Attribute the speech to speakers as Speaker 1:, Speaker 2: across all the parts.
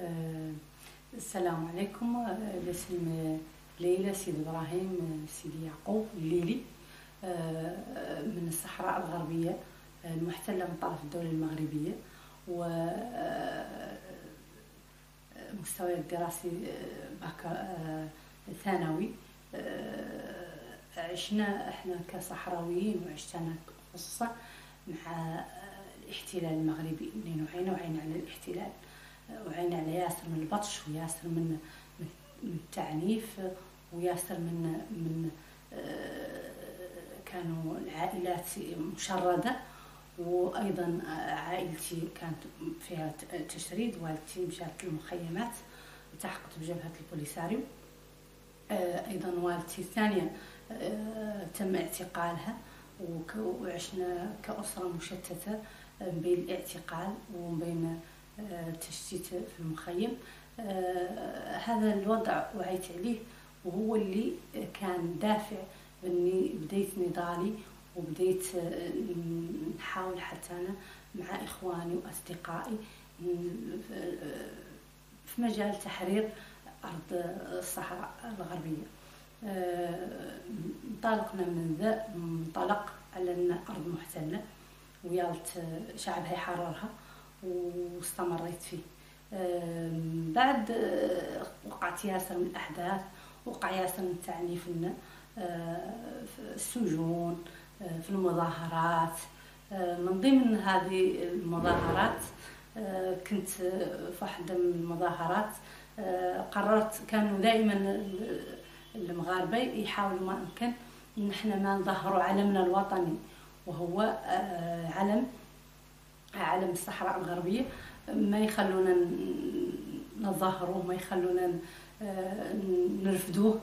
Speaker 1: آه، السلام عليكم. آه، الاسم ليلى سيد إبراهيم آه، سيدي يعقوب الليلي آه، من الصحراء الغربية آه، المحتلة من طرف الدولة المغربية و آه، مستوى الدراسي آه، آه، ثانوي. آه، عشنا إحنا كصحراويين وعشت أنا خصوصا مع آه، الاحتلال المغربي لأنه وعينا وعينا على الاحتلال. وعينا على ياسر من البطش وياسر من من التعنيف وياسر من من آه، كانوا العائلات مشردة. وأيضا عائلتي كانت فيها تشريد والدتي مشات للمخيمات التحقت بجبهة البوليساريو آه، أيضا والدتي الثانية آه، تم اعتقالها. وعشنا كأسرة مشتتة بين الاعتقال وبين التشتيت في المخيم. آه، هذا الوضع وعيت عليه وهو اللي كان دافع إني بديت نضالي وبديت آه، نحاول حتى أنا مع إخواني وأصدقائي ن- في- مجال تحرير أرض الصحراء الغربية. آه، انطلقنا من ذا منطلق على أن أرض محتلة ويالت شعبها يحررها. واستمريت فيه. بعد آه، وقعت ياسر من الأحداث وقع ياسر من التعنيف آه، في السجون آه، في المظاهرات. من ضمن هذه المظاهرات كنت في واحدة من المظاهرات قررت كانوا دائما ال- المغاربة يحاولوا ما أمكن إن إحنا ما نظهروا علمنا الوطني وهو علم علم الصحراء الغربية ما يخلونا ن- نظهروه ما يخلونا آه، نرفدوه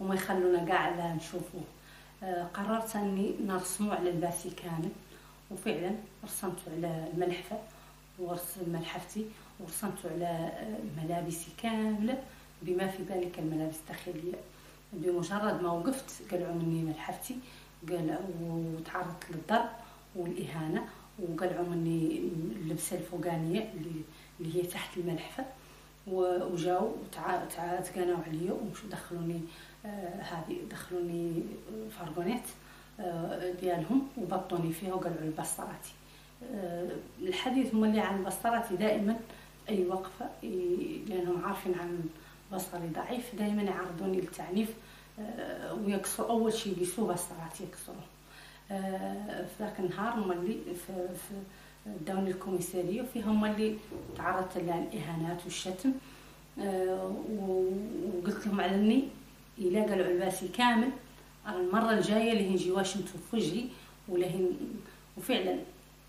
Speaker 1: وما يخلونا قاع لا نشوفوه. آه، قررت أني نرسمه على الباسي كامل وفعلا رسمته على الملحفة ورسم ملحفتي ورسمته على آه، ملابسي كاملة بما في ذلك الملابس الداخلية. بمجرد ما وقفت قلعوا مني ملحفتي قلعوا وتعرضت للضرب والإهانة وقلعوا مني اللبسة الفوقانية اللي, اللي هي تحت الملحفة. و- وجاو تقانوا عليا ومشوا دخلوني آه هذه دخلوني فارغونيت آه ديالهم وبطوني فيها وقالوا لي بسطراتي آه الحديث مولي عن بسطراتي دائما أي وقفة لأنهم عارفين عن بصري ضعيف دائما يعرضوني للتعنيف آه ويكسروا. أول شيء يقيسوه بسطراتي يكسروه. آه، في ذاك النهار هما اللي في, في داوني الكوميسارية وفيها هما اللي تعرضت للإهانات والشتم. آه، وقلت لهم على اني إلا قالوا عباسي كامل المرة الجاية اللي هنجي واشنطن في وجهي ولهن وفعلا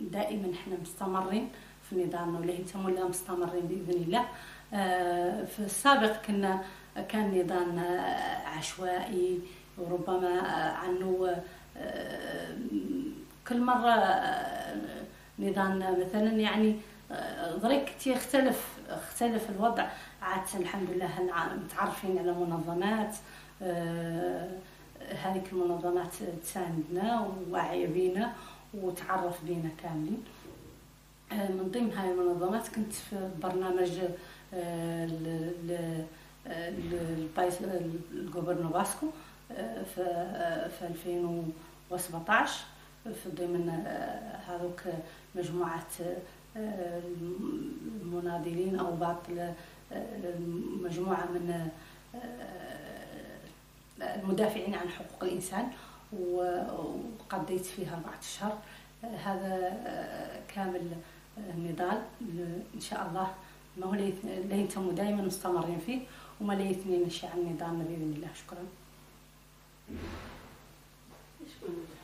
Speaker 1: دائما إحنا مستمرين في نضالنا ولهن تمولا مستمرين بإذن الله. آه، في السابق كنا كان نضالنا عشوائي وربما عنه آه، كل مرة آه، نضالنا مثلا يعني آه، ضريك يختلف اختلف الوضع. عاد الحمد لله متعرفين على منظمات آه، هذيك المنظمات تساندنا وواعية بينا وتعرف بينا كاملين. من ضمن هاي المنظمات كنت في برنامج ال País ال Gobierno Vasco في 2017 في ضمن آه، هذوك مجموعة آه، المناضلين أو بعض آه، مجموعة من المدافعين عن حقوق الإنسان وقضيت فيها أربعة أشهر هذا كامل النضال. إن شاء الله ما هو اللي دائما مستمرين فيه وما اللي يثني نشي عن نضالنا بإذن الله. شكرا.
Speaker 2: شكرا.